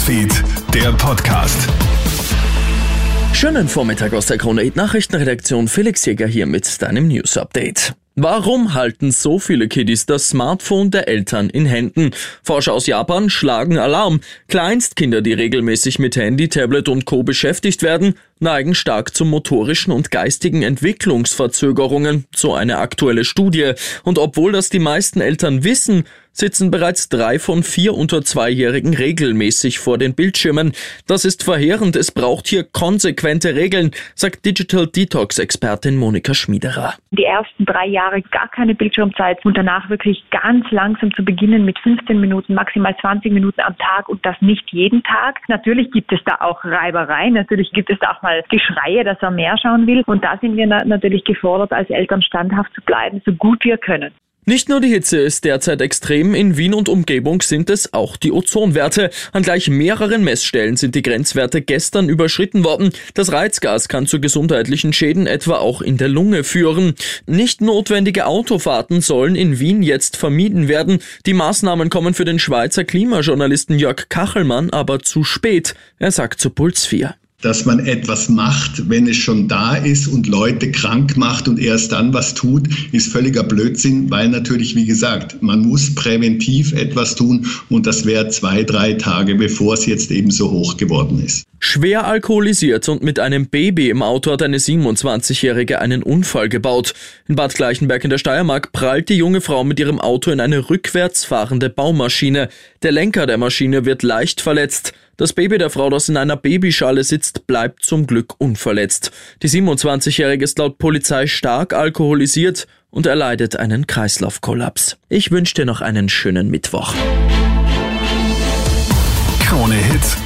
Newsfeed, der Podcast. Schönen Vormittag aus der Krone Nachrichtenredaktion. Felix Jäger hier mit deinem News Update. Warum halten so viele Kiddies das Smartphone der Eltern in Händen? Forscher aus Japan schlagen Alarm. Kleinstkinder, die regelmäßig mit Handy, Tablet und Co. beschäftigt werden, neigen stark zu motorischen und geistigen Entwicklungsverzögerungen, so eine aktuelle Studie. Und obwohl das die meisten Eltern wissen, sitzen bereits drei von vier unter Zweijährigen regelmäßig vor den Bildschirmen. Das ist verheerend. Es braucht hier konsequente Regeln, sagt Digital Detox-Expertin Monika Schmiederer. Die ersten drei Jahre gar keine Bildschirmzeit und danach wirklich ganz langsam zu beginnen mit 15 Minuten, maximal 20 Minuten am Tag und das nicht jeden Tag. Natürlich gibt es da auch Reibereien. Natürlich gibt es da auch mal Geschreie, dass er mehr schauen will. Und da sind wir natürlich gefordert, als Eltern standhaft zu bleiben, so gut wir können. Nicht nur die Hitze ist derzeit extrem, in Wien und Umgebung sind es auch die Ozonwerte. An gleich mehreren Messstellen sind die Grenzwerte gestern überschritten worden. Das Reizgas kann zu gesundheitlichen Schäden etwa auch in der Lunge führen. Nicht notwendige Autofahrten sollen in Wien jetzt vermieden werden. Die Maßnahmen kommen für den Schweizer Klimajournalisten Jörg Kachelmann aber zu spät. Er sagt zu Puls 4 dass man etwas macht, wenn es schon da ist und Leute krank macht und erst dann was tut, ist völliger Blödsinn, weil natürlich, wie gesagt, man muss präventiv etwas tun und das wäre zwei, drei Tage, bevor es jetzt eben so hoch geworden ist. Schwer alkoholisiert und mit einem Baby im Auto hat eine 27-Jährige einen Unfall gebaut. In Bad Gleichenberg in der Steiermark prallt die junge Frau mit ihrem Auto in eine rückwärts fahrende Baumaschine. Der Lenker der Maschine wird leicht verletzt. Das Baby der Frau, das in einer Babyschale sitzt, bleibt zum Glück unverletzt. Die 27-Jährige ist laut Polizei stark alkoholisiert und erleidet einen Kreislaufkollaps. Ich wünsche dir noch einen schönen Mittwoch.